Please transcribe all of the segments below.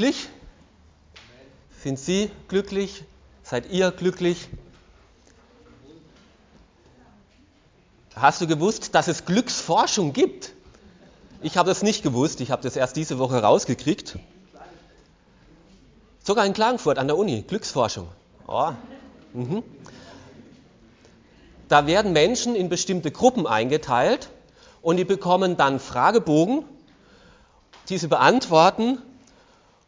glücklich? Sind Sie glücklich? Seid ihr glücklich? Hast du gewusst, dass es Glücksforschung gibt? Ich habe das nicht gewusst, ich habe das erst diese Woche rausgekriegt. Sogar in Klagenfurt an der Uni, Glücksforschung. Oh. Mhm. Da werden Menschen in bestimmte Gruppen eingeteilt und die bekommen dann Fragebogen, die sie beantworten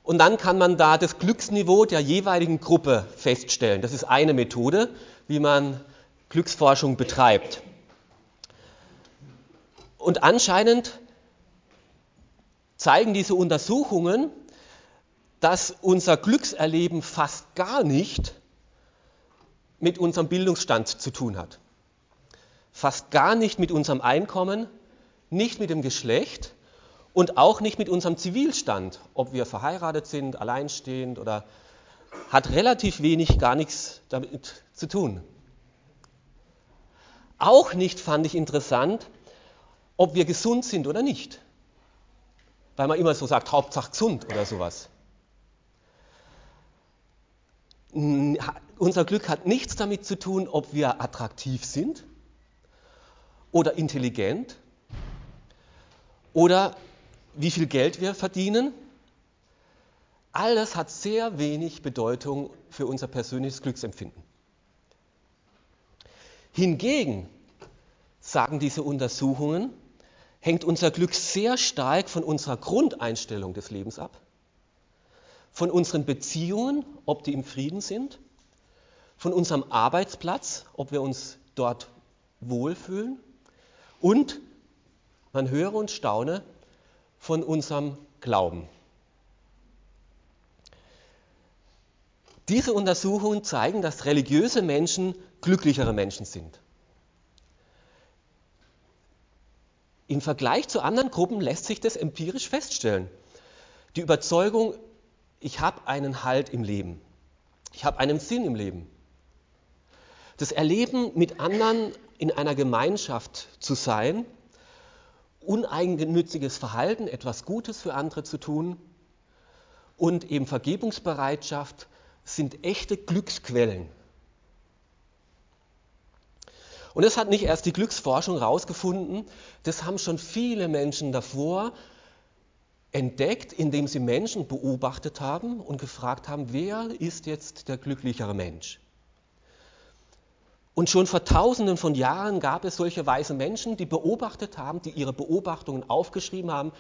und dann kann man da das Glücksniveau der jeweiligen Gruppe feststellen. Das ist eine Methode, wie man Glücksforschung betreibt. Und anscheinend zeigen diese Untersuchungen, dass unser Glückserleben fast gar nicht mit unserem Bildungsstand zu tun hat. Fast gar nicht mit unserem Einkommen, nicht mit dem Geschlecht und auch nicht mit unserem Zivilstand, ob wir verheiratet sind, alleinstehend oder hat relativ wenig, gar nichts damit zu tun. Auch nicht fand ich interessant, ob wir gesund sind oder nicht. Weil man immer so sagt, Hauptsache gesund oder sowas. Unser Glück hat nichts damit zu tun, ob wir attraktiv sind oder intelligent oder wie viel Geld wir verdienen. Alles hat sehr wenig Bedeutung für unser persönliches Glücksempfinden. Hingegen, sagen diese Untersuchungen, hängt unser Glück sehr stark von unserer Grundeinstellung des Lebens ab von unseren Beziehungen, ob die im Frieden sind, von unserem Arbeitsplatz, ob wir uns dort wohlfühlen und, man höre und staune, von unserem Glauben. Diese Untersuchungen zeigen, dass religiöse Menschen glücklichere Menschen sind. Im Vergleich zu anderen Gruppen lässt sich das empirisch feststellen. Die Überzeugung ich habe einen Halt im Leben. Ich habe einen Sinn im Leben. Das Erleben mit anderen in einer Gemeinschaft zu sein, uneigennütziges Verhalten, etwas Gutes für andere zu tun und eben Vergebungsbereitschaft sind echte Glücksquellen. Und das hat nicht erst die Glücksforschung herausgefunden, das haben schon viele Menschen davor entdeckt, indem sie Menschen beobachtet haben und gefragt haben, wer ist jetzt der glücklichere Mensch? Und schon vor tausenden von Jahren gab es solche weise Menschen, die beobachtet haben, die ihre Beobachtungen aufgeschrieben haben,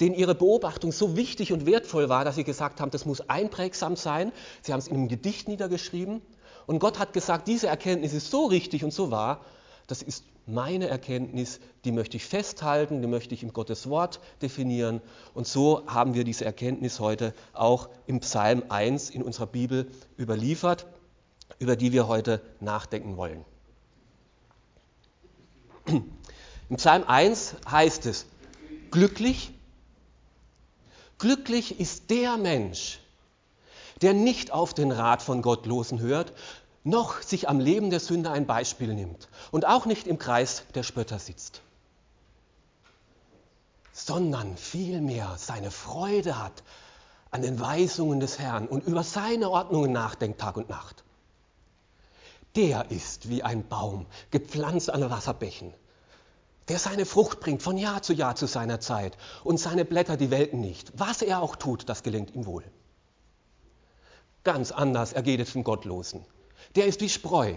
denen ihre Beobachtung so wichtig und wertvoll war, dass sie gesagt haben, das muss einprägsam sein. Sie haben es in einem Gedicht niedergeschrieben. Und Gott hat gesagt, diese Erkenntnis ist so richtig und so wahr, das ist meine Erkenntnis, die möchte ich festhalten, die möchte ich im Gottes Wort definieren. Und so haben wir diese Erkenntnis heute auch im Psalm 1 in unserer Bibel überliefert, über die wir heute nachdenken wollen. Im Psalm 1 heißt es, glücklich, glücklich ist der Mensch, der nicht auf den Rat von Gottlosen hört, noch sich am Leben der Sünder ein Beispiel nimmt und auch nicht im Kreis der Spötter sitzt, sondern vielmehr seine Freude hat an den Weisungen des Herrn und über seine Ordnungen nachdenkt Tag und Nacht. Der ist wie ein Baum, gepflanzt an Wasserbächen, der seine Frucht bringt von Jahr zu Jahr zu seiner Zeit und seine Blätter die welken nicht. Was er auch tut, das gelingt ihm wohl. Ganz anders ergeht es dem Gottlosen. Der ist wie Spreu,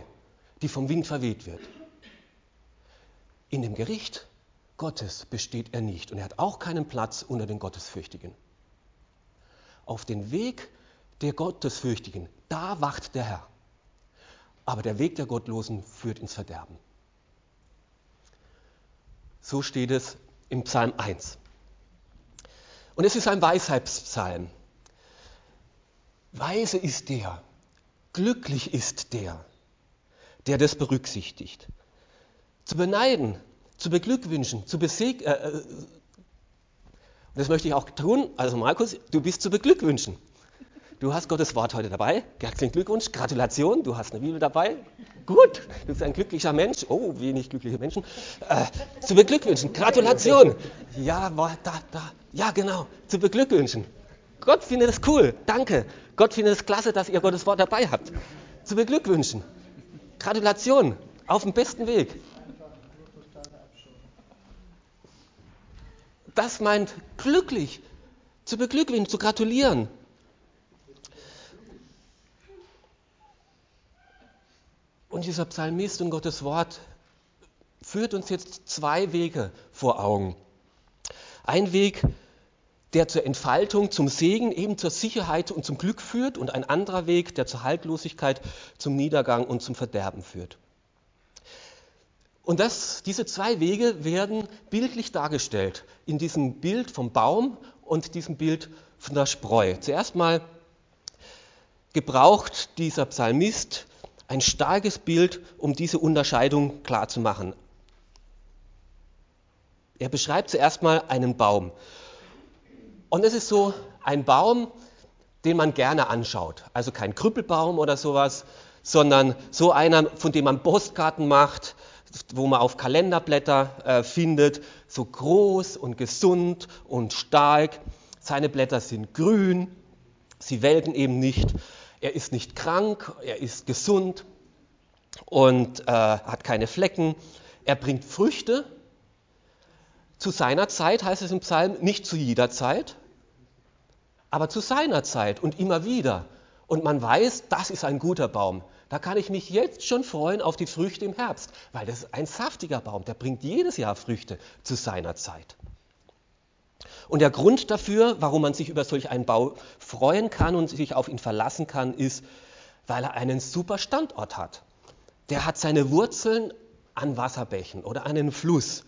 die vom Wind verweht wird. In dem Gericht Gottes besteht er nicht und er hat auch keinen Platz unter den Gottesfürchtigen. Auf den Weg der Gottesfürchtigen, da wacht der Herr. Aber der Weg der Gottlosen führt ins Verderben. So steht es im Psalm 1. Und es ist ein Weisheitspsalm. Weise ist der, Glücklich ist der, der das berücksichtigt. Zu beneiden, zu beglückwünschen, zu besegnen. Äh, äh, das möchte ich auch tun. Also Markus, du bist zu beglückwünschen. Du hast Gottes Wort heute dabei. Herzlichen Glückwunsch, Gratulation, du hast eine Bibel dabei. Gut, du bist ein glücklicher Mensch. Oh, wenig glückliche Menschen. Äh, zu beglückwünschen, Gratulation. Ja, da, da. Ja, genau, zu beglückwünschen. Gott findet es cool. Danke. Gott findet es klasse, dass ihr Gottes Wort dabei habt. Zu beglückwünschen. Gratulation. Auf dem besten Weg. Das meint glücklich. Zu beglückwünschen, zu gratulieren. Und dieser Psalmist und Gottes Wort führt uns jetzt zwei Wege vor Augen. Ein Weg, der zur Entfaltung, zum Segen, eben zur Sicherheit und zum Glück führt und ein anderer Weg, der zur Haltlosigkeit, zum Niedergang und zum Verderben führt. Und das, diese zwei Wege werden bildlich dargestellt in diesem Bild vom Baum und diesem Bild von der Spreu. Zuerst mal gebraucht dieser Psalmist ein starkes Bild, um diese Unterscheidung klar zu machen. Er beschreibt zuerst mal einen Baum. Und es ist so ein Baum, den man gerne anschaut. Also kein Krüppelbaum oder sowas, sondern so einer, von dem man Postkarten macht, wo man auf Kalenderblätter äh, findet, so groß und gesund und stark. Seine Blätter sind grün, sie welken eben nicht er ist nicht krank, er ist gesund und äh, hat keine Flecken. Er bringt Früchte. Zu seiner Zeit heißt es im Psalm, nicht zu jeder Zeit, aber zu seiner Zeit und immer wieder. Und man weiß, das ist ein guter Baum. Da kann ich mich jetzt schon freuen auf die Früchte im Herbst, weil das ist ein saftiger Baum, der bringt jedes Jahr Früchte zu seiner Zeit. Und der Grund dafür, warum man sich über solch einen Bau freuen kann und sich auf ihn verlassen kann, ist, weil er einen super Standort hat. Der hat seine Wurzeln an Wasserbächen oder an einem Fluss,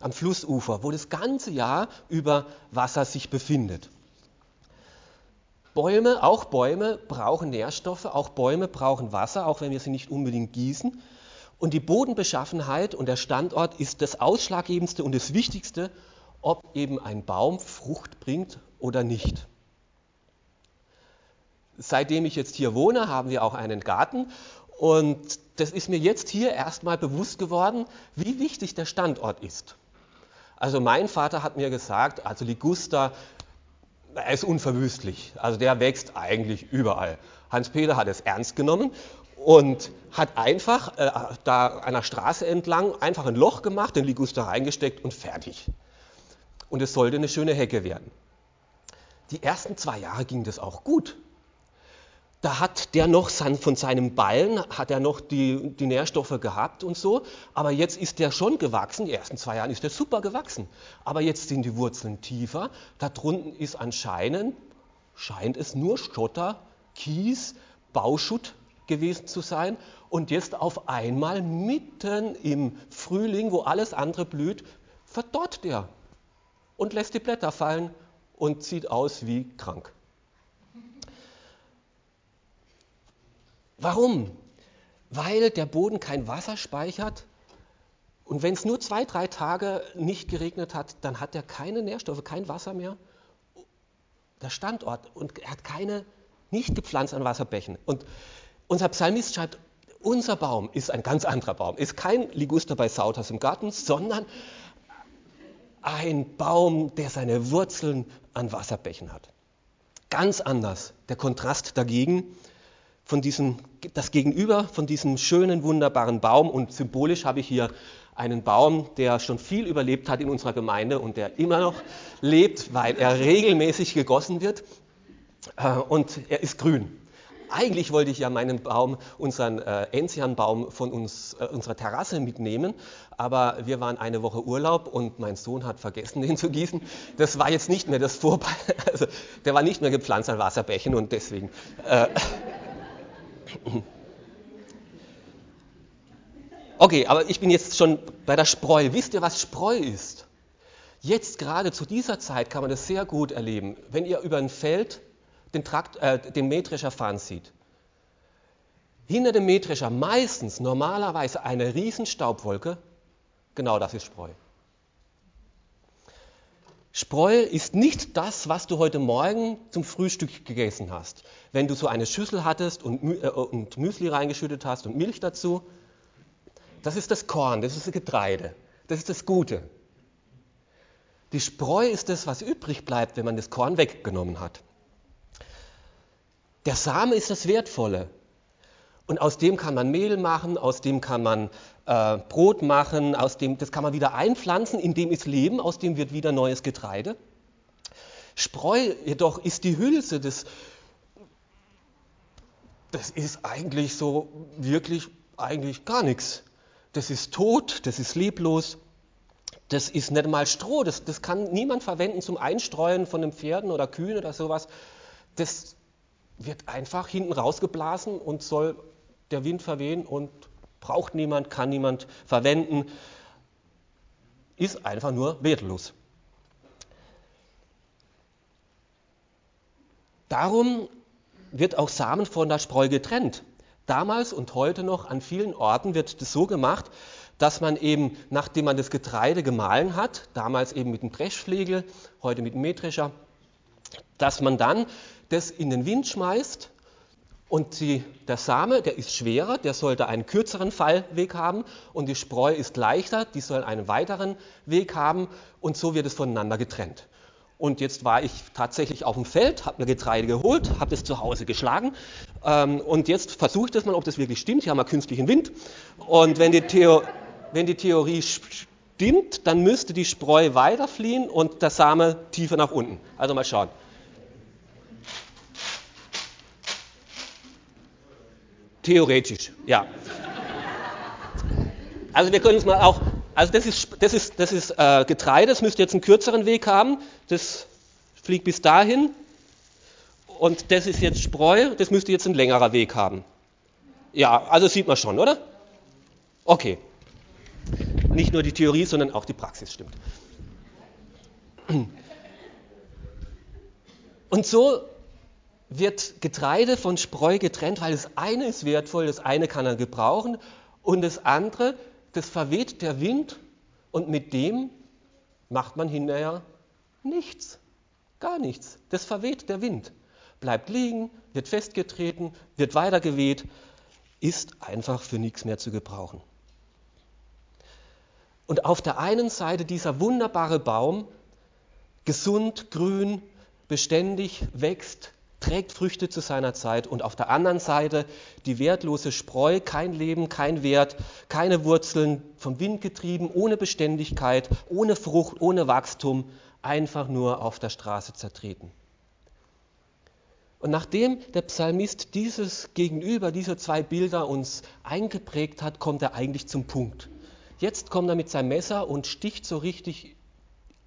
am Flussufer, wo das ganze Jahr über Wasser sich befindet. Bäume, auch Bäume brauchen Nährstoffe, auch Bäume brauchen Wasser, auch wenn wir sie nicht unbedingt gießen. Und die Bodenbeschaffenheit und der Standort ist das Ausschlaggebendste und das Wichtigste, ob eben ein Baum Frucht bringt oder nicht. Seitdem ich jetzt hier wohne, haben wir auch einen Garten und das ist mir jetzt hier erstmal bewusst geworden, wie wichtig der Standort ist. Also mein Vater hat mir gesagt, also Liguster, er ist unverwüstlich, also der wächst eigentlich überall. Hans-Peter hat es ernst genommen und hat einfach äh, da einer Straße entlang einfach ein Loch gemacht, den Liguster reingesteckt und fertig und es sollte eine schöne Hecke werden. Die ersten zwei Jahre ging das auch gut. Da hat der noch von seinem Ballen, hat er noch die, die Nährstoffe gehabt und so, aber jetzt ist der schon gewachsen, die ersten zwei Jahre ist der super gewachsen. Aber jetzt sind die Wurzeln tiefer, da drunten ist anscheinend, scheint es nur Schotter, Kies, Bauschutt gewesen zu sein und jetzt auf einmal mitten im Frühling, wo alles andere blüht, verdorrt der und lässt die Blätter fallen und sieht aus wie krank. Warum? Weil der Boden kein Wasser speichert und wenn es nur zwei, drei Tage nicht geregnet hat, dann hat er keine Nährstoffe, kein Wasser mehr. Der Standort und er hat keine, nicht gepflanzt an Wasserbächen. Und unser Psalmist schreibt, unser Baum ist ein ganz anderer Baum, ist kein Liguster bei Sautas im Garten, sondern ein Baum, der seine Wurzeln an Wasserbächen hat. Ganz anders der Kontrast dagegen, von diesem, das Gegenüber von diesem schönen, wunderbaren Baum. Und symbolisch habe ich hier einen Baum, der schon viel überlebt hat in unserer Gemeinde und der immer noch lebt, weil er regelmäßig gegossen wird. Äh, und er ist grün. Eigentlich wollte ich ja meinen Baum, unseren äh, Enzianbaum von uns, äh, unserer Terrasse mitnehmen, aber wir waren eine Woche Urlaub und mein Sohn hat vergessen, den zu gießen. Das war jetzt nicht mehr das Vorbei, also der war nicht mehr gepflanzt an Wasserbächen und deswegen. Äh, okay, aber ich bin jetzt schon bei der Spreu. Wisst ihr, was Spreu ist? Jetzt gerade zu dieser Zeit kann man das sehr gut erleben. Wenn ihr über ein Feld den, Trakt, äh, den Mähdrescher fahren sieht. Hinter dem Mähdrescher meistens normalerweise eine riesen Staubwolke, genau das ist Spreu. Spreu ist nicht das, was du heute Morgen zum Frühstück gegessen hast. Wenn du so eine Schüssel hattest und, äh, und Müsli reingeschüttet hast und Milch dazu, das ist das Korn, das ist das Getreide, das ist das Gute. Die Spreu ist das, was übrig bleibt, wenn man das Korn weggenommen hat. Der Same ist das Wertvolle. Und aus dem kann man Mehl machen, aus dem kann man äh, Brot machen, aus dem, das kann man wieder einpflanzen, in dem ist Leben, aus dem wird wieder neues Getreide. Spreu jedoch ist die Hülse, das, das ist eigentlich so wirklich eigentlich gar nichts. Das ist tot, das ist leblos, das ist nicht mal Stroh, das, das kann niemand verwenden zum Einstreuen von den Pferden oder Kühen oder sowas. Das wird einfach hinten rausgeblasen und soll der Wind verwehen und braucht niemand, kann niemand verwenden, ist einfach nur wertlos. Darum wird auch Samen von der Spreu getrennt. Damals und heute noch an vielen Orten wird das so gemacht, dass man eben, nachdem man das Getreide gemahlen hat, damals eben mit dem Dreschflegel, heute mit dem Mähdrescher, dass man dann das in den Wind schmeißt und die, der Same, der ist schwerer, der sollte einen kürzeren Fallweg haben und die Spreu ist leichter, die soll einen weiteren Weg haben und so wird es voneinander getrennt. Und jetzt war ich tatsächlich auf dem Feld, habe mir Getreide geholt, habe es zu Hause geschlagen ähm, und jetzt versuche ich das mal, ob das wirklich stimmt. Hier haben wir künstlichen Wind und wenn die, Theo wenn die Theorie stimmt, dann müsste die Spreu weiterfliehen und der Same tiefer nach unten. Also mal schauen. Theoretisch, ja. Also wir können es mal auch, also das ist, das ist, das ist äh, Getreide, das müsste jetzt einen kürzeren Weg haben, das fliegt bis dahin. Und das ist jetzt Spreu, das müsste jetzt ein längerer Weg haben. Ja, also sieht man schon, oder? Okay. Nicht nur die Theorie, sondern auch die Praxis stimmt. Und so wird Getreide von Spreu getrennt, weil das eine ist wertvoll, das eine kann er gebrauchen und das andere, das verweht der Wind und mit dem macht man hinterher nichts, gar nichts. Das verweht der Wind, bleibt liegen, wird festgetreten, wird weitergeweht, ist einfach für nichts mehr zu gebrauchen. Und auf der einen Seite dieser wunderbare Baum, gesund, grün, beständig wächst, trägt Früchte zu seiner Zeit und auf der anderen Seite die wertlose Spreu, kein Leben, kein Wert, keine Wurzeln, vom Wind getrieben, ohne Beständigkeit, ohne Frucht, ohne Wachstum, einfach nur auf der Straße zertreten. Und nachdem der Psalmist dieses Gegenüber, diese zwei Bilder uns eingeprägt hat, kommt er eigentlich zum Punkt. Jetzt kommt er mit seinem Messer und sticht so richtig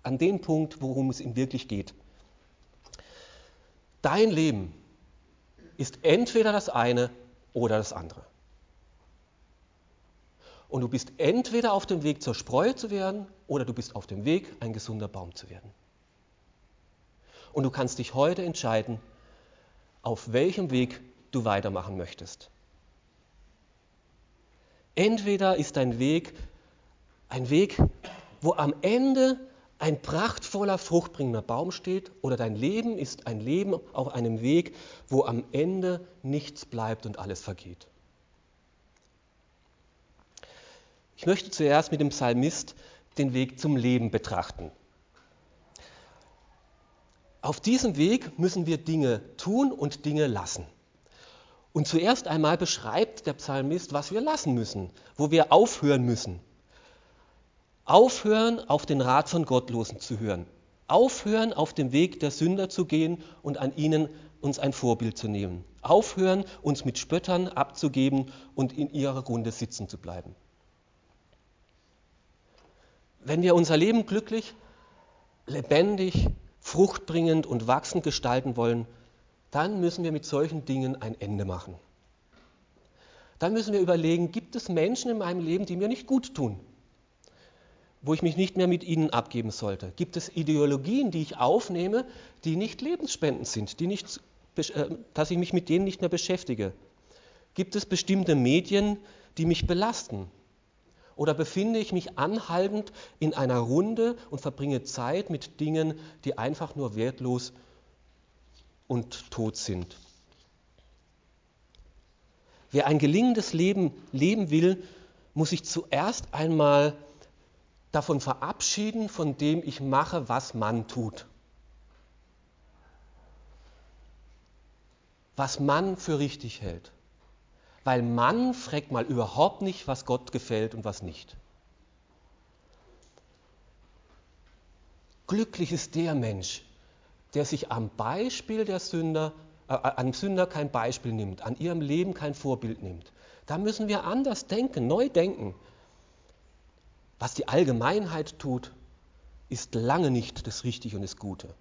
an den Punkt, worum es ihm wirklich geht. Dein Leben ist entweder das eine oder das andere. Und du bist entweder auf dem Weg zur Spreu zu werden oder du bist auf dem Weg, ein gesunder Baum zu werden. Und du kannst dich heute entscheiden, auf welchem Weg du weitermachen möchtest. Entweder ist dein Weg ein Weg, wo am Ende ein prachtvoller, fruchtbringender Baum steht oder dein Leben ist ein Leben auf einem Weg, wo am Ende nichts bleibt und alles vergeht. Ich möchte zuerst mit dem Psalmist den Weg zum Leben betrachten. Auf diesem Weg müssen wir Dinge tun und Dinge lassen. Und zuerst einmal beschreibt der Psalmist, was wir lassen müssen, wo wir aufhören müssen. Aufhören, auf den Rat von Gottlosen zu hören. Aufhören, auf dem Weg der Sünder zu gehen und an ihnen uns ein Vorbild zu nehmen. Aufhören, uns mit Spöttern abzugeben und in ihrer Runde sitzen zu bleiben. Wenn wir unser Leben glücklich, lebendig, fruchtbringend und wachsend gestalten wollen, dann müssen wir mit solchen Dingen ein Ende machen. Dann müssen wir überlegen, gibt es Menschen in meinem Leben, die mir nicht gut tun? Wo ich mich nicht mehr mit ihnen abgeben sollte? Gibt es Ideologien, die ich aufnehme, die nicht lebensspendend sind, die nicht, äh, dass ich mich mit denen nicht mehr beschäftige? Gibt es bestimmte Medien, die mich belasten? Oder befinde ich mich anhaltend in einer Runde und verbringe Zeit mit Dingen, die einfach nur wertlos und tot sind? Wer ein gelingendes Leben leben will, muss sich zuerst einmal davon verabschieden, von dem ich mache, was man tut. was man für richtig hält. Weil man fragt mal überhaupt nicht, was Gott gefällt und was nicht. Glücklich ist der Mensch, der sich am Beispiel der Sünder, äh, an Sünder kein Beispiel nimmt, an ihrem Leben kein Vorbild nimmt. Da müssen wir anders denken, neu denken. Was die Allgemeinheit tut, ist lange nicht das Richtige und das Gute.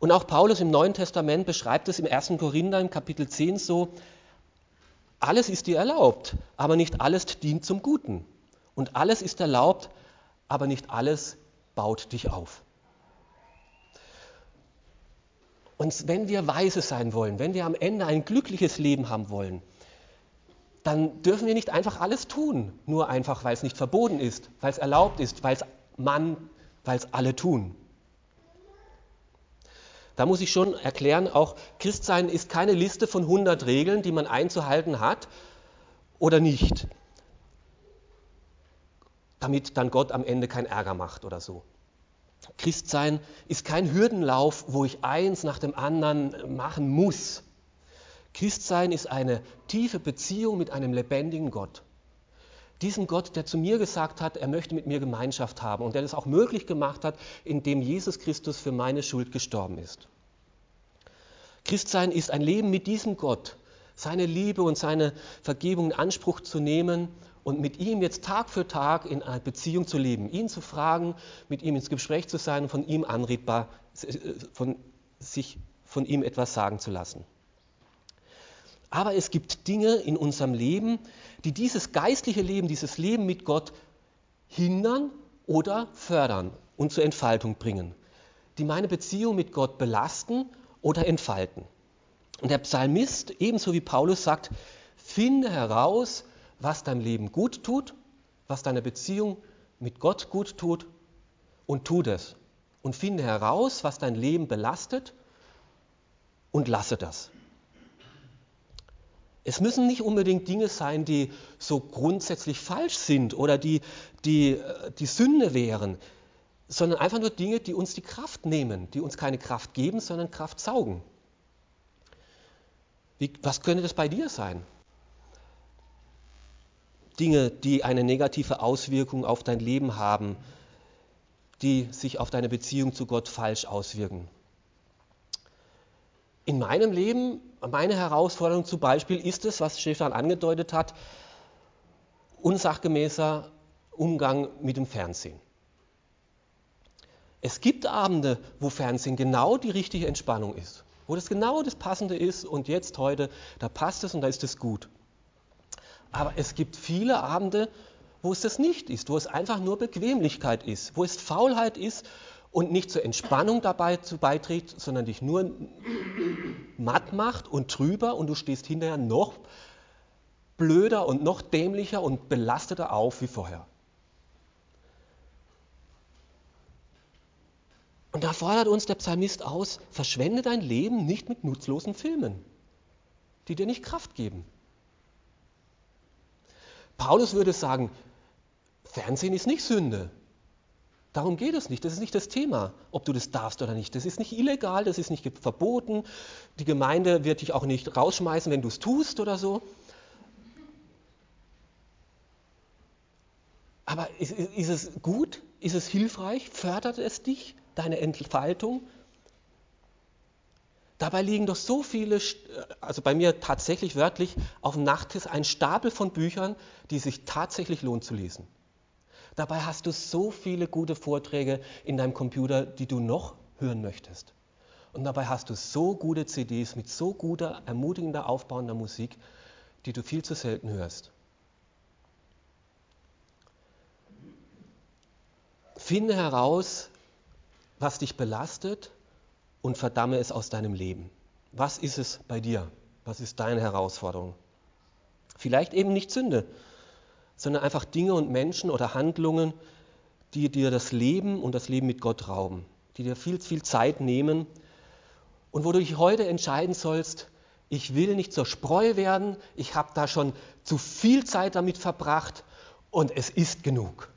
Und auch Paulus im Neuen Testament beschreibt es im 1. Korinther im Kapitel 10 so, alles ist dir erlaubt, aber nicht alles dient zum Guten. Und alles ist erlaubt, aber nicht alles baut dich auf. Und wenn wir weise sein wollen, wenn wir am Ende ein glückliches Leben haben wollen, dann dürfen wir nicht einfach alles tun, nur einfach, weil es nicht verboten ist, weil es erlaubt ist, weil es man, weil es alle tun. Da muss ich schon erklären, auch Christsein ist keine Liste von 100 Regeln, die man einzuhalten hat oder nicht, damit dann Gott am Ende keinen Ärger macht oder so. Christsein ist kein Hürdenlauf, wo ich eins nach dem anderen machen muss. Christsein ist eine tiefe Beziehung mit einem lebendigen Gott. Diesem Gott, der zu mir gesagt hat, er möchte mit mir Gemeinschaft haben und der das auch möglich gemacht hat, indem Jesus Christus für meine Schuld gestorben ist. Christsein ist ein Leben mit diesem Gott, seine Liebe und seine Vergebung in Anspruch zu nehmen und mit ihm jetzt Tag für Tag in einer Beziehung zu leben, ihn zu fragen, mit ihm ins Gespräch zu sein und von ihm anredbar, von sich von ihm etwas sagen zu lassen. Aber es gibt Dinge in unserem Leben, die dieses geistliche Leben, dieses Leben mit Gott hindern oder fördern und zur Entfaltung bringen, die meine Beziehung mit Gott belasten oder entfalten. Und der Psalmist, ebenso wie Paulus, sagt, finde heraus, was deinem Leben gut tut, was deiner Beziehung mit Gott gut tut und tu das. Und finde heraus, was dein Leben belastet und lasse das. Es müssen nicht unbedingt Dinge sein, die so grundsätzlich falsch sind oder die, die, äh, die Sünde wären, sondern einfach nur Dinge, die uns die Kraft nehmen, die uns keine Kraft geben, sondern Kraft saugen. Wie, was könnte das bei dir sein? Dinge, die eine negative Auswirkung auf dein Leben haben, die sich auf deine Beziehung zu Gott falsch auswirken. In meinem Leben, meine Herausforderung zum Beispiel ist es, was Stefan angedeutet hat, unsachgemäßer Umgang mit dem Fernsehen. Es gibt Abende, wo Fernsehen genau die richtige Entspannung ist, wo das genau das Passende ist und jetzt heute, da passt es und da ist es gut. Aber es gibt viele Abende, wo es das nicht ist, wo es einfach nur Bequemlichkeit ist, wo es Faulheit ist und nicht zur Entspannung dabei zu beiträgt, sondern dich nur matt macht und trüber und du stehst hinterher noch blöder und noch dämlicher und belasteter auf wie vorher. Und da fordert uns der Psalmist aus, verschwende dein Leben nicht mit nutzlosen Filmen, die dir nicht Kraft geben. Paulus würde sagen, Fernsehen ist nicht Sünde. Darum geht es nicht. Das ist nicht das Thema, ob du das darfst oder nicht. Das ist nicht illegal, das ist nicht verboten. Die Gemeinde wird dich auch nicht rausschmeißen, wenn du es tust oder so. Aber ist, ist es gut? Ist es hilfreich? Fördert es dich, deine Entfaltung? Dabei liegen doch so viele, also bei mir tatsächlich wörtlich, auf dem Nachttisch ein Stapel von Büchern, die sich tatsächlich lohnt zu lesen. Dabei hast du so viele gute Vorträge in deinem Computer, die du noch hören möchtest. Und dabei hast du so gute CDs mit so guter, ermutigender, aufbauender Musik, die du viel zu selten hörst. Finde heraus, was dich belastet und verdamme es aus deinem Leben. Was ist es bei dir? Was ist deine Herausforderung? Vielleicht eben nicht Sünde, sondern einfach Dinge und Menschen oder Handlungen, die dir das Leben und das Leben mit Gott rauben, die dir viel, viel Zeit nehmen und wo du dich heute entscheiden sollst, ich will nicht zur Spreu werden, ich habe da schon zu viel Zeit damit verbracht und es ist genug.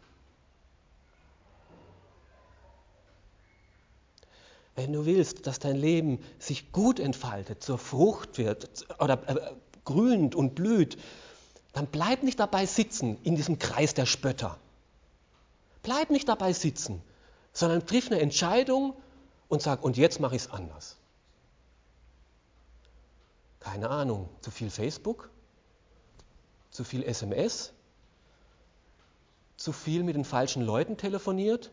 wenn du willst, dass dein Leben sich gut entfaltet, zur Frucht wird oder äh, grünt und blüht, dann bleib nicht dabei sitzen in diesem Kreis der Spötter. Bleib nicht dabei sitzen, sondern triff eine Entscheidung und sag, und jetzt mache ich es anders. Keine Ahnung, zu viel Facebook, zu viel SMS, zu viel mit den falschen Leuten telefoniert,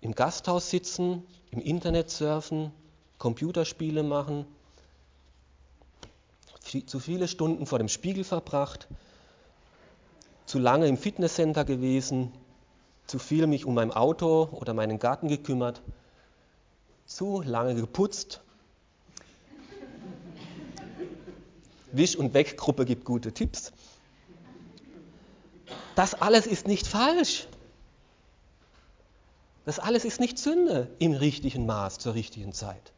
im Gasthaus sitzen, im Internet surfen, Computerspiele machen, zu viele Stunden vor dem Spiegel verbracht, zu lange im Fitnesscenter gewesen, zu viel mich um mein Auto oder meinen Garten gekümmert, zu lange geputzt. Wisch- und Weggruppe gibt gute Tipps. Das alles ist nicht falsch. Das alles ist nicht Sünde im richtigen Maß zur richtigen Zeit.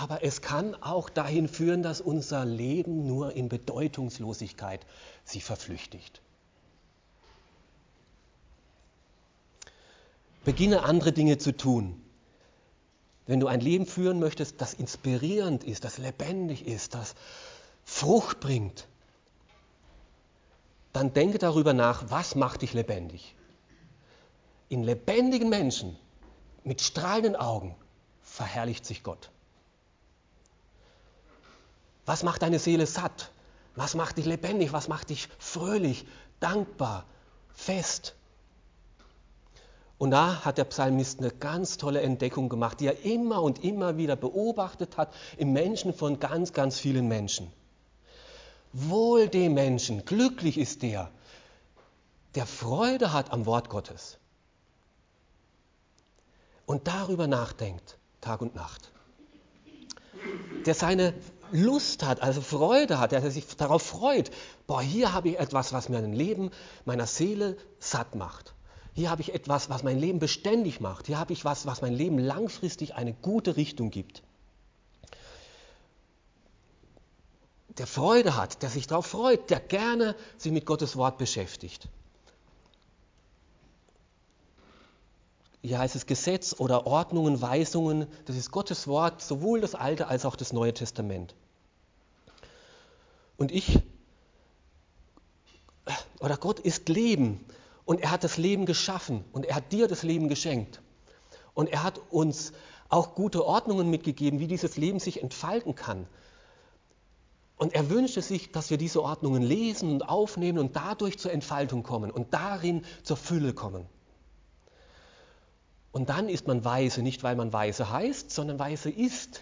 Aber es kann auch dahin führen, dass unser Leben nur in Bedeutungslosigkeit sich verflüchtigt. Beginne andere Dinge zu tun. Wenn du ein Leben führen möchtest, das inspirierend ist, das lebendig ist, das Frucht bringt, dann denke darüber nach, was macht dich lebendig. In lebendigen Menschen mit strahlenden Augen verherrlicht sich Gott. Was macht deine Seele satt? Was macht dich lebendig? Was macht dich fröhlich, dankbar, fest? Und da hat der Psalmist eine ganz tolle Entdeckung gemacht, die er immer und immer wieder beobachtet hat im Menschen von ganz, ganz vielen Menschen. Wohl dem Menschen, glücklich ist der, der Freude hat am Wort Gottes und darüber nachdenkt, Tag und Nacht. Der seine Lust hat, also Freude hat, der sich darauf freut, boah, hier habe ich etwas, was mir ein Leben meiner Seele satt macht. Hier habe ich etwas, was mein Leben beständig macht. Hier habe ich was, was mein Leben langfristig eine gute Richtung gibt. Der Freude hat, der sich darauf freut, der gerne sich mit Gottes Wort beschäftigt. Hier heißt es Gesetz oder Ordnungen, Weisungen, das ist Gottes Wort, sowohl das Alte als auch das Neue Testament. Und ich, oder Gott ist Leben und er hat das Leben geschaffen und er hat dir das Leben geschenkt. Und er hat uns auch gute Ordnungen mitgegeben, wie dieses Leben sich entfalten kann. Und er wünschte sich, dass wir diese Ordnungen lesen und aufnehmen und dadurch zur Entfaltung kommen und darin zur Fülle kommen. Und dann ist man weise, nicht weil man weise heißt, sondern weise ist.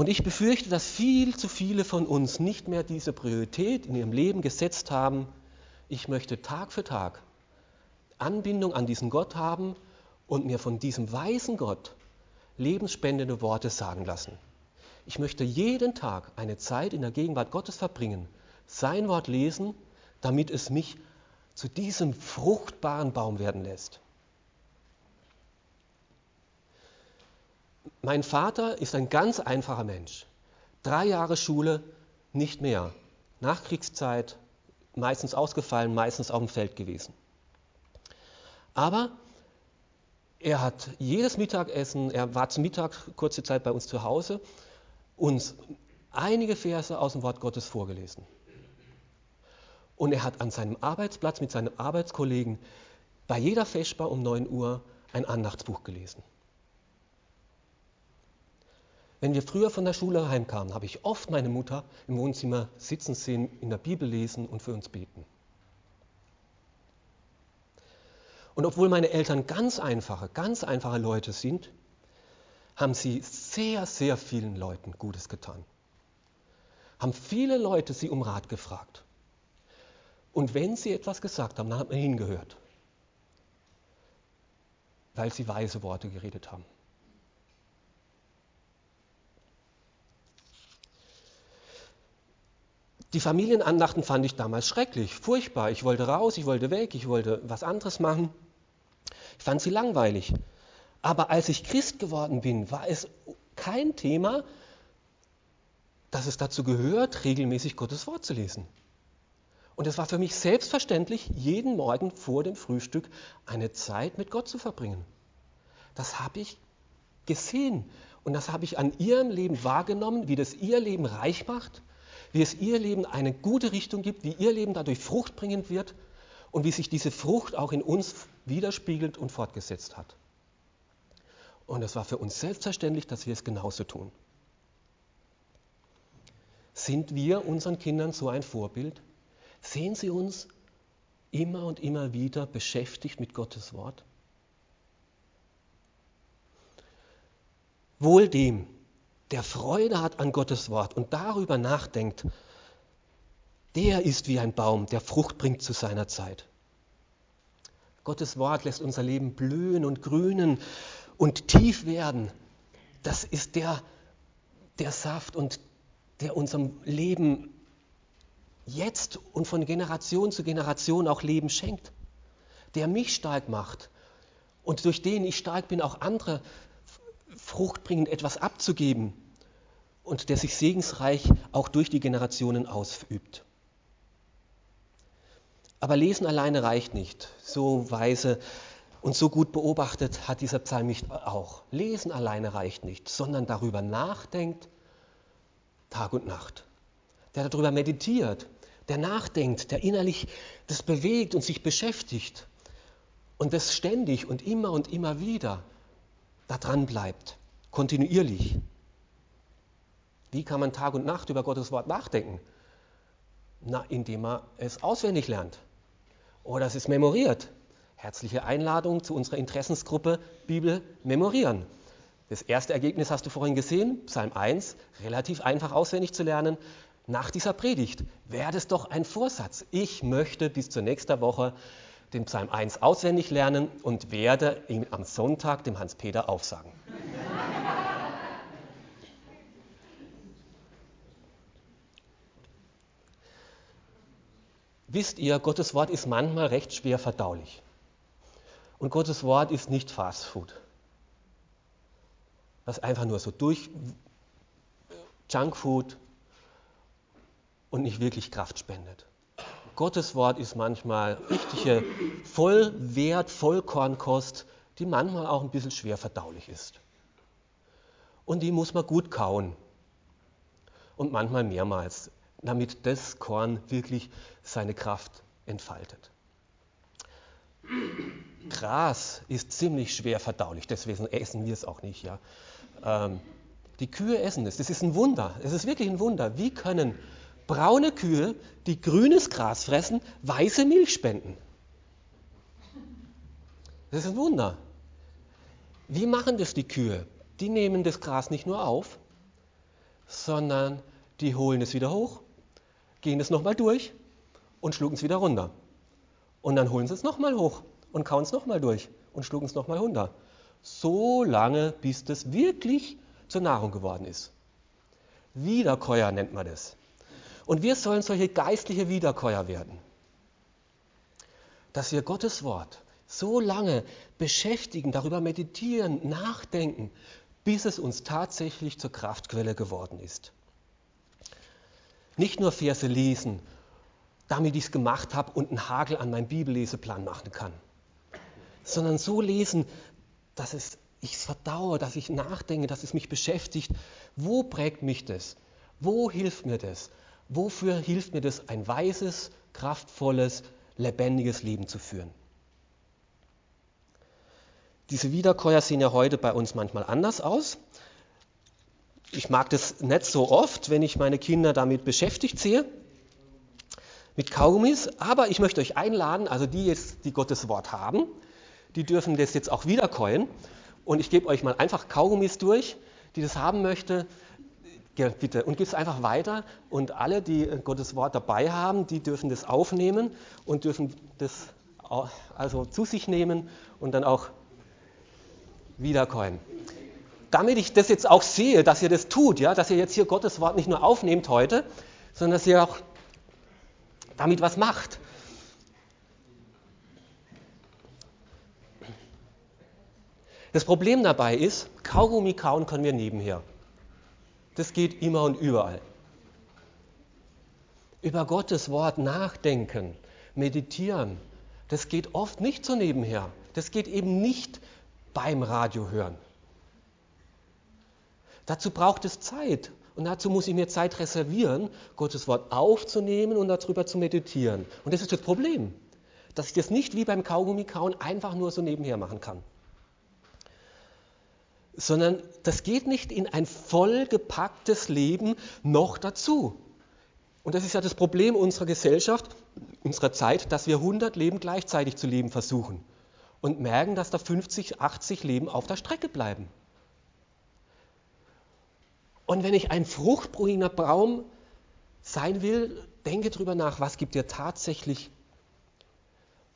Und ich befürchte, dass viel zu viele von uns nicht mehr diese Priorität in ihrem Leben gesetzt haben. Ich möchte Tag für Tag Anbindung an diesen Gott haben und mir von diesem weisen Gott lebensspendende Worte sagen lassen. Ich möchte jeden Tag eine Zeit in der Gegenwart Gottes verbringen, sein Wort lesen, damit es mich zu diesem fruchtbaren Baum werden lässt. Mein Vater ist ein ganz einfacher Mensch. Drei Jahre Schule, nicht mehr. Nachkriegszeit, meistens ausgefallen, meistens auf dem Feld gewesen. Aber er hat jedes Mittagessen, er war zum Mittag kurze Zeit bei uns zu Hause, uns einige Verse aus dem Wort Gottes vorgelesen. Und er hat an seinem Arbeitsplatz mit seinen Arbeitskollegen bei jeder Feschbar um 9 Uhr ein Andachtsbuch gelesen. Wenn wir früher von der Schule heimkamen, habe ich oft meine Mutter im Wohnzimmer sitzen sehen, in der Bibel lesen und für uns beten. Und obwohl meine Eltern ganz einfache, ganz einfache Leute sind, haben sie sehr, sehr vielen Leuten Gutes getan. Haben viele Leute sie um Rat gefragt. Und wenn sie etwas gesagt haben, dann hat man hingehört, weil sie weise Worte geredet haben. Die Familienandachten fand ich damals schrecklich, furchtbar. Ich wollte raus, ich wollte weg, ich wollte was anderes machen. Ich fand sie langweilig. Aber als ich Christ geworden bin, war es kein Thema, dass es dazu gehört, regelmäßig Gottes Wort zu lesen. Und es war für mich selbstverständlich, jeden Morgen vor dem Frühstück eine Zeit mit Gott zu verbringen. Das habe ich gesehen und das habe ich an ihrem Leben wahrgenommen, wie das ihr Leben reich macht, wie es ihr Leben eine gute Richtung gibt, wie ihr Leben dadurch fruchtbringend wird und wie sich diese Frucht auch in uns widerspiegelt und fortgesetzt hat. Und es war für uns selbstverständlich, dass wir es genauso tun. Sind wir unseren Kindern so ein Vorbild? Sehen sie uns immer und immer wieder beschäftigt mit Gottes Wort? Wohl dem, der Freude hat an Gottes Wort und darüber nachdenkt, der ist wie ein Baum, der Frucht bringt zu seiner Zeit. Gottes Wort lässt unser Leben blühen und grünen und tief werden. Das ist der, der Saft und der unserem Leben jetzt und von Generation zu Generation auch Leben schenkt, der mich stark macht und durch den ich stark bin, auch andere fruchtbringend etwas abzugeben und der sich segensreich auch durch die Generationen ausübt. Aber lesen alleine reicht nicht. So weise und so gut beobachtet hat dieser Psalmist auch. Lesen alleine reicht nicht, sondern darüber nachdenkt Tag und Nacht. Der darüber meditiert, der nachdenkt, der innerlich das bewegt und sich beschäftigt und das ständig und immer und immer wieder da dran bleibt, kontinuierlich. Wie kann man Tag und Nacht über Gottes Wort nachdenken? Na, indem man es auswendig lernt oder es ist memoriert. Herzliche Einladung zu unserer Interessensgruppe Bibel memorieren. Das erste Ergebnis hast du vorhin gesehen, Psalm 1, relativ einfach auswendig zu lernen. Nach dieser Predigt wäre es doch ein Vorsatz. Ich möchte bis zur nächsten Woche den Psalm 1 auswendig lernen und werde ihn am Sonntag dem Hans-Peter aufsagen. Wisst ihr, Gottes Wort ist manchmal recht schwer verdaulich. Und Gottes Wort ist nicht Fast Food, was einfach nur so durch Junkfood und nicht wirklich Kraft spendet. Gottes Wort ist manchmal richtige Vollwert, Vollkornkost, die manchmal auch ein bisschen schwer verdaulich ist. Und die muss man gut kauen. Und manchmal mehrmals damit das Korn wirklich seine Kraft entfaltet. Gras ist ziemlich schwer verdaulich, deswegen essen wir es auch nicht. Ja. Ähm, die Kühe essen es. Das ist ein Wunder. Es ist wirklich ein Wunder. Wie können braune Kühe, die grünes Gras fressen, weiße Milch spenden? Das ist ein Wunder. Wie machen das die Kühe? Die nehmen das Gras nicht nur auf, sondern die holen es wieder hoch gehen es nochmal durch und schlucken es wieder runter. Und dann holen sie es nochmal hoch und kauen es nochmal durch und schlucken es nochmal runter. So lange, bis das wirklich zur Nahrung geworden ist. Wiederkäuer nennt man das. Und wir sollen solche geistliche Wiederkäuer werden. Dass wir Gottes Wort so lange beschäftigen, darüber meditieren, nachdenken, bis es uns tatsächlich zur Kraftquelle geworden ist. Nicht nur Verse lesen, damit ich es gemacht habe und einen Hagel an meinem Bibelleseplan machen kann, sondern so lesen, dass es, ich es verdaue, dass ich nachdenke, dass es mich beschäftigt. Wo prägt mich das? Wo hilft mir das? Wofür hilft mir das, ein weises, kraftvolles, lebendiges Leben zu führen? Diese Wiederkäuer sehen ja heute bei uns manchmal anders aus ich mag das nicht so oft, wenn ich meine Kinder damit beschäftigt sehe, mit Kaugummis, aber ich möchte euch einladen, also die jetzt, die Gottes Wort haben, die dürfen das jetzt auch wiederkäuen. Und ich gebe euch mal einfach Kaugummis durch, die das haben möchte, bitte, und gebe es einfach weiter. Und alle, die Gottes Wort dabei haben, die dürfen das aufnehmen und dürfen das also zu sich nehmen und dann auch wiederkäuen damit ich das jetzt auch sehe, dass ihr das tut, ja, dass ihr jetzt hier Gottes Wort nicht nur aufnehmt heute, sondern dass ihr auch damit was macht. Das Problem dabei ist, Kaugummi kauen können wir nebenher. Das geht immer und überall. über Gottes Wort nachdenken, meditieren, das geht oft nicht so nebenher. Das geht eben nicht beim Radio hören. Dazu braucht es Zeit. Und dazu muss ich mir Zeit reservieren, Gottes Wort aufzunehmen und darüber zu meditieren. Und das ist das Problem, dass ich das nicht wie beim Kaugummi kauen einfach nur so nebenher machen kann. Sondern das geht nicht in ein vollgepacktes Leben noch dazu. Und das ist ja das Problem unserer Gesellschaft, unserer Zeit, dass wir 100 Leben gleichzeitig zu leben versuchen und merken, dass da 50, 80 Leben auf der Strecke bleiben. Und wenn ich ein fruchtbringender Baum sein will, denke darüber nach, was gibt dir tatsächlich.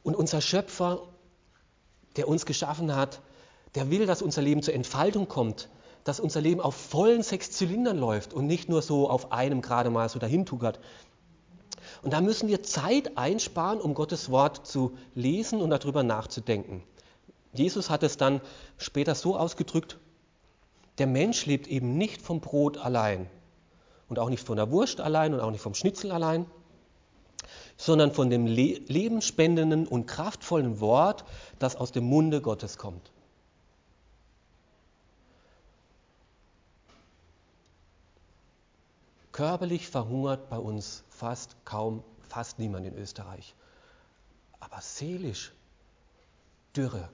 Und unser Schöpfer, der uns geschaffen hat, der will, dass unser Leben zur Entfaltung kommt, dass unser Leben auf vollen sechs Zylindern läuft und nicht nur so auf einem gerade mal so dahin tuckert. Und da müssen wir Zeit einsparen, um Gottes Wort zu lesen und darüber nachzudenken. Jesus hat es dann später so ausgedrückt, der Mensch lebt eben nicht vom Brot allein und auch nicht von der Wurst allein und auch nicht vom Schnitzel allein, sondern von dem lebensspendenden und kraftvollen Wort, das aus dem Munde Gottes kommt. Körperlich verhungert bei uns fast kaum, fast niemand in Österreich. Aber seelisch Dürre.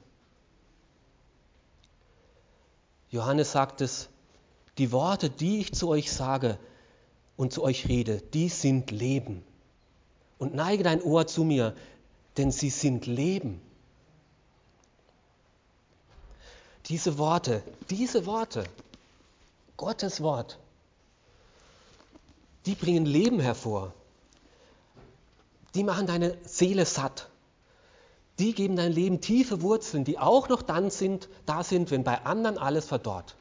Johannes sagt es, die Worte, die ich zu euch sage und zu euch rede, die sind Leben. Und neige dein Ohr zu mir, denn sie sind Leben. Diese Worte, diese Worte, Gottes Wort, die bringen Leben hervor. Die machen deine Seele satt. Die geben dein Leben tiefe Wurzeln, die auch noch dann sind, da sind, wenn bei anderen alles verdorrt.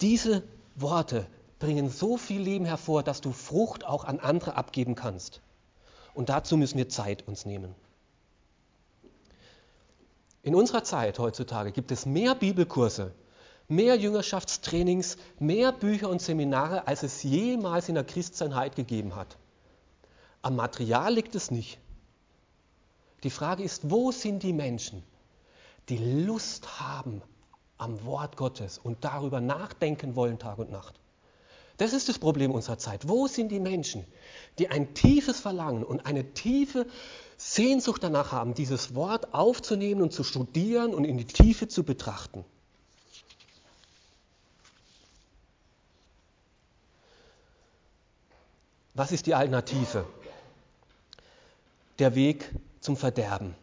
Diese Worte bringen so viel Leben hervor, dass du Frucht auch an andere abgeben kannst. Und dazu müssen wir Zeit uns nehmen. In unserer Zeit heutzutage gibt es mehr Bibelkurse, mehr Jüngerschaftstrainings, mehr Bücher und Seminare, als es jemals in der Christsein gegeben hat. Am Material liegt es nicht. Die Frage ist, wo sind die Menschen, die Lust haben am Wort Gottes und darüber nachdenken wollen Tag und Nacht? Das ist das Problem unserer Zeit. Wo sind die Menschen, die ein tiefes Verlangen und eine tiefe Sehnsucht danach haben, dieses Wort aufzunehmen und zu studieren und in die Tiefe zu betrachten? Was ist die Alternative? Der Weg zum Verderben.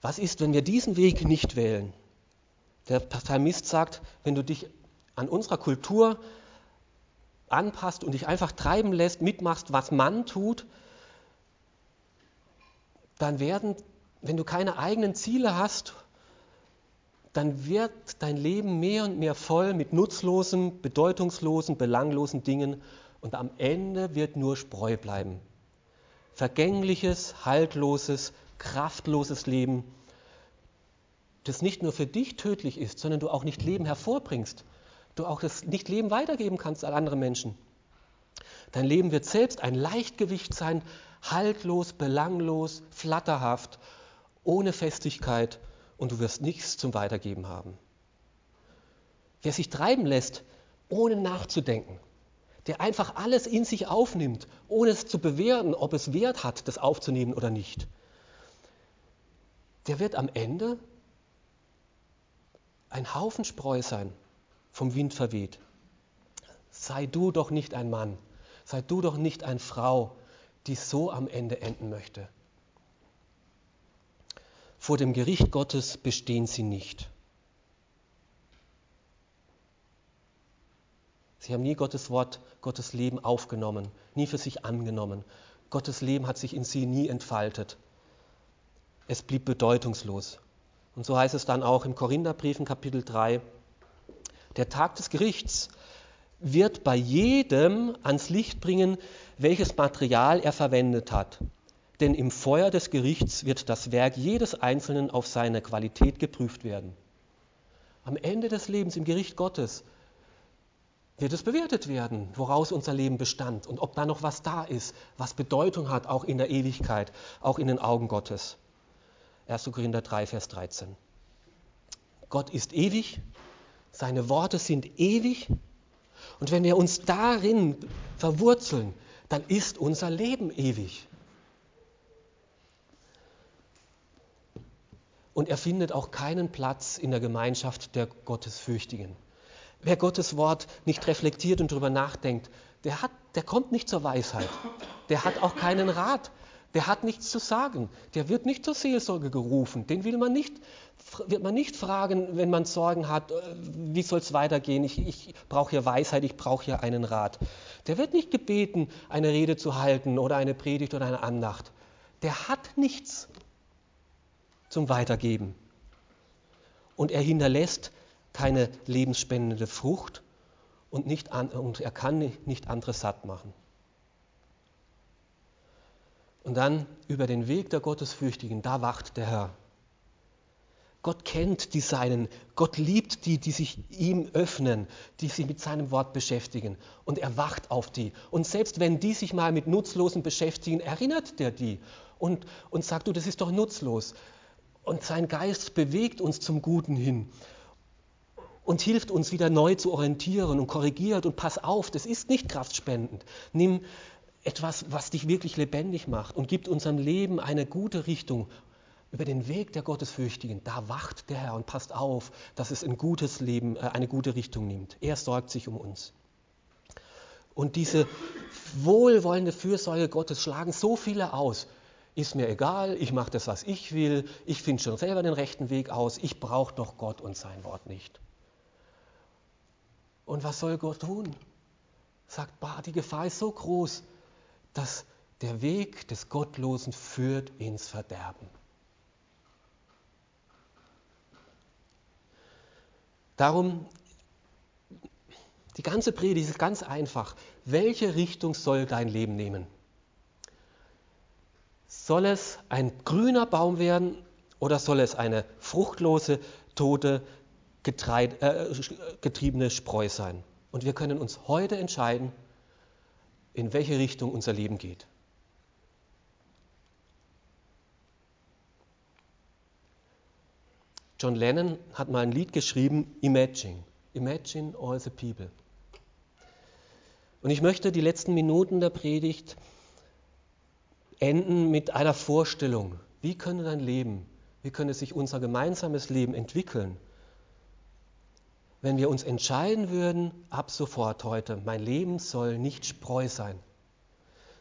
Was ist, wenn wir diesen Weg nicht wählen? Der Psalmist sagt, wenn du dich an unserer Kultur anpasst und dich einfach treiben lässt, mitmachst, was man tut, dann werden, wenn du keine eigenen Ziele hast, dann wird dein Leben mehr und mehr voll mit nutzlosen, bedeutungslosen, belanglosen Dingen und am Ende wird nur Spreu bleiben. Vergängliches, haltloses, kraftloses Leben, das nicht nur für dich tödlich ist, sondern du auch nicht Leben hervorbringst, du auch das nicht Leben weitergeben kannst an andere Menschen. Dein Leben wird selbst ein Leichtgewicht sein, haltlos, belanglos, flatterhaft, ohne Festigkeit und du wirst nichts zum Weitergeben haben. Wer sich treiben lässt, ohne nachzudenken, der einfach alles in sich aufnimmt, ohne es zu bewerten, ob es Wert hat, das aufzunehmen oder nicht, der wird am Ende ein Haufen Spreu sein, vom Wind verweht. Sei du doch nicht ein Mann, sei du doch nicht eine Frau, die so am Ende enden möchte. Vor dem Gericht Gottes bestehen sie nicht. Sie haben nie Gottes Wort, Gottes Leben aufgenommen, nie für sich angenommen. Gottes Leben hat sich in sie nie entfaltet. Es blieb bedeutungslos. Und so heißt es dann auch im Korintherbrief in Kapitel 3, der Tag des Gerichts wird bei jedem ans Licht bringen, welches Material er verwendet hat. Denn im Feuer des Gerichts wird das Werk jedes Einzelnen auf seine Qualität geprüft werden. Am Ende des Lebens, im Gericht Gottes, wird es bewertet werden, woraus unser Leben bestand und ob da noch was da ist, was Bedeutung hat, auch in der Ewigkeit, auch in den Augen Gottes. 1. Korinther 3, Vers 13. Gott ist ewig, seine Worte sind ewig und wenn wir uns darin verwurzeln, dann ist unser Leben ewig. Und er findet auch keinen Platz in der Gemeinschaft der Gottesfürchtigen. Wer Gottes Wort nicht reflektiert und darüber nachdenkt, der, hat, der kommt nicht zur Weisheit. Der hat auch keinen Rat. Der hat nichts zu sagen. Der wird nicht zur Seelsorge gerufen. Den will man nicht, wird man nicht fragen, wenn man Sorgen hat, äh, wie soll es weitergehen. Ich, ich brauche hier Weisheit, ich brauche hier einen Rat. Der wird nicht gebeten, eine Rede zu halten oder eine Predigt oder eine Andacht. Der hat nichts zum Weitergeben. Und er hinterlässt keine lebensspendende Frucht und, nicht an, und er kann nicht andere satt machen. Und dann über den Weg der Gottesfürchtigen, da wacht der Herr. Gott kennt die Seinen, Gott liebt die, die sich ihm öffnen, die sich mit seinem Wort beschäftigen. Und er wacht auf die. Und selbst wenn die sich mal mit Nutzlosen beschäftigen, erinnert der die und, und sagt, du, das ist doch nutzlos. Und sein Geist bewegt uns zum Guten hin und hilft uns wieder neu zu orientieren und korrigiert und pass auf, das ist nicht kraftspendend. Nimm etwas, was dich wirklich lebendig macht und gibt unserem Leben eine gute Richtung über den Weg der Gottesfürchtigen. Da wacht der Herr und passt auf, dass es ein gutes Leben, äh, eine gute Richtung nimmt. Er sorgt sich um uns. Und diese wohlwollende Fürsorge Gottes schlagen so viele aus. Ist mir egal, ich mache das, was ich will, ich finde schon selber den rechten Weg aus, ich brauche doch Gott und sein Wort nicht. Und was soll Gott tun? Sagt, bah, die Gefahr ist so groß, dass der Weg des Gottlosen führt ins Verderben. Darum, die ganze Predigt ist ganz einfach. Welche Richtung soll dein Leben nehmen? Soll es ein grüner Baum werden oder soll es eine fruchtlose, tote, Getreide, äh, getriebene Spreu sein. Und wir können uns heute entscheiden, in welche Richtung unser Leben geht. John Lennon hat mal ein Lied geschrieben, Imagine. Imagine all the people. Und ich möchte die letzten Minuten der Predigt enden mit einer Vorstellung. Wie könnte dein Leben, wie könnte sich unser gemeinsames Leben entwickeln, wenn wir uns entscheiden würden, ab sofort heute, mein Leben soll nicht Spreu sein,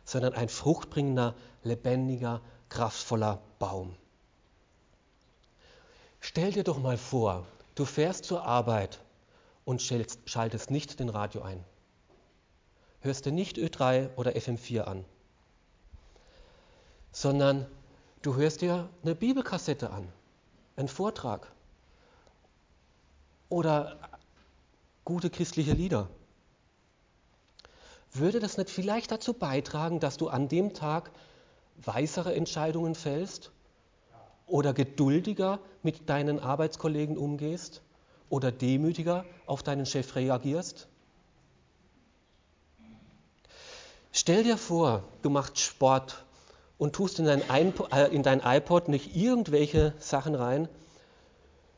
sondern ein fruchtbringender, lebendiger, kraftvoller Baum. Stell dir doch mal vor, du fährst zur Arbeit und schaltest nicht den Radio ein. Hörst du nicht Ö3 oder FM4 an, sondern du hörst dir eine Bibelkassette an, einen Vortrag oder gute christliche Lieder. Würde das nicht vielleicht dazu beitragen, dass du an dem Tag weisere Entscheidungen fällst oder geduldiger mit deinen Arbeitskollegen umgehst oder demütiger auf deinen Chef reagierst? Stell dir vor, du machst Sport und tust in dein, iPod, äh, in dein iPod nicht irgendwelche Sachen rein,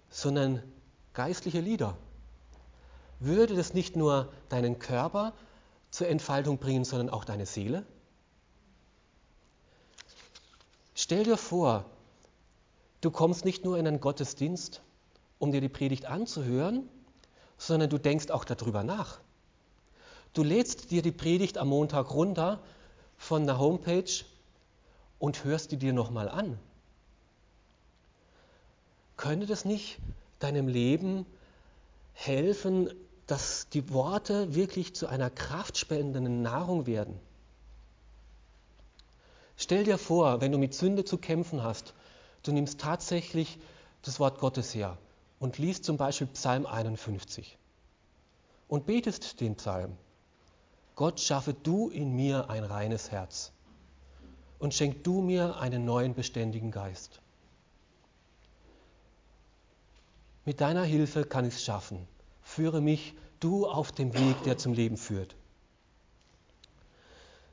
sondern geistliche Lieder, würde das nicht nur deinen Körper zur Entfaltung bringen, sondern auch deine Seele? Stell dir vor, du kommst nicht nur in einen Gottesdienst, um dir die Predigt anzuhören, sondern du denkst auch darüber nach. Du lädst dir die Predigt am Montag runter von der Homepage und hörst die dir nochmal an. Könnte das nicht deinem Leben helfen, dass die Worte wirklich zu einer kraftspendenden Nahrung werden. Stell dir vor, wenn du mit Sünde zu kämpfen hast, du nimmst tatsächlich das Wort Gottes her und liest zum Beispiel Psalm 51 und betest den Psalm. Gott schaffe du in mir ein reines Herz und schenk du mir einen neuen beständigen Geist. Mit deiner Hilfe kann ich es schaffen, Führe mich du auf dem Weg, der zum Leben führt.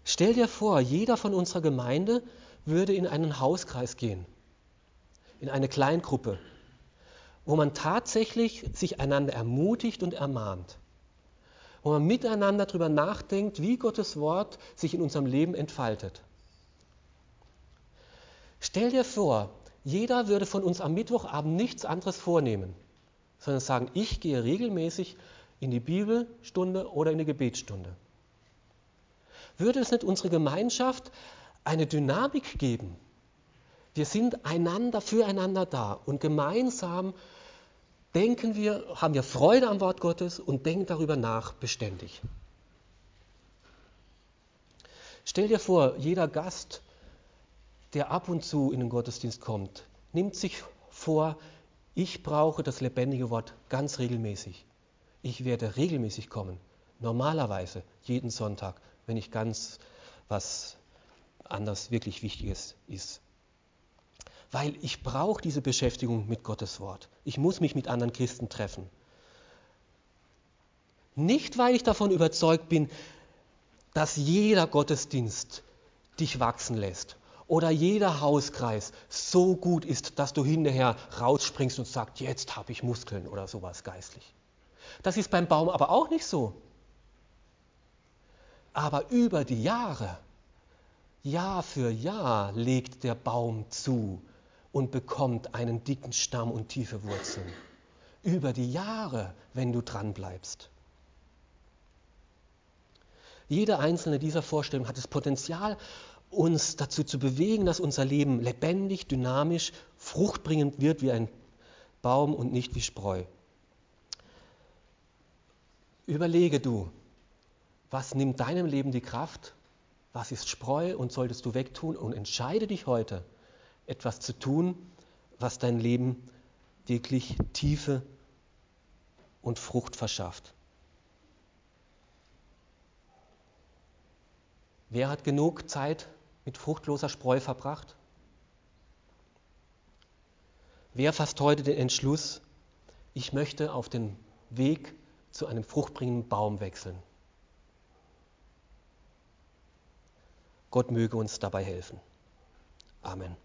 Stell dir vor, jeder von unserer Gemeinde würde in einen Hauskreis gehen, in eine Kleingruppe, wo man tatsächlich sich einander ermutigt und ermahnt, wo man miteinander darüber nachdenkt, wie Gottes Wort sich in unserem Leben entfaltet. Stell dir vor, jeder würde von uns am Mittwochabend nichts anderes vornehmen, sondern sagen, ich gehe regelmäßig in die Bibelstunde oder in die Gebetsstunde. Würde es nicht unsere Gemeinschaft eine Dynamik geben? Wir sind einander, füreinander da und gemeinsam denken wir, haben wir Freude am Wort Gottes und denken darüber nach beständig. Stell dir vor, jeder Gast, der ab und zu in den Gottesdienst kommt, nimmt sich vor, ich brauche das lebendige Wort ganz regelmäßig. Ich werde regelmäßig kommen, normalerweise jeden Sonntag, wenn nicht ganz was anders wirklich Wichtiges ist. Weil ich brauche diese Beschäftigung mit Gottes Wort. Ich muss mich mit anderen Christen treffen. Nicht, weil ich davon überzeugt bin, dass jeder Gottesdienst dich wachsen lässt oder jeder Hauskreis so gut ist, dass du hinterher rausspringst und sagst, jetzt habe ich Muskeln oder sowas geistlich. Das ist beim Baum aber auch nicht so. Aber über die Jahre, Jahr für Jahr legt der Baum zu und bekommt einen dicken Stamm und tiefe Wurzeln. Über die Jahre, wenn du dran bleibst. Jede einzelne dieser Vorstellungen hat das Potenzial, uns dazu zu bewegen, dass unser Leben lebendig, dynamisch, fruchtbringend wird wie ein Baum und nicht wie Spreu. Überlege du, was nimmt deinem Leben die Kraft, was ist Spreu und solltest du wegtun und entscheide dich heute, etwas zu tun, was dein Leben wirklich Tiefe und Frucht verschafft. Wer hat genug Zeit mit fruchtloser Spreu verbracht? Wer fasst heute den Entschluss, ich möchte auf den Weg zu einem fruchtbringenden Baum wechseln? Gott möge uns dabei helfen. Amen.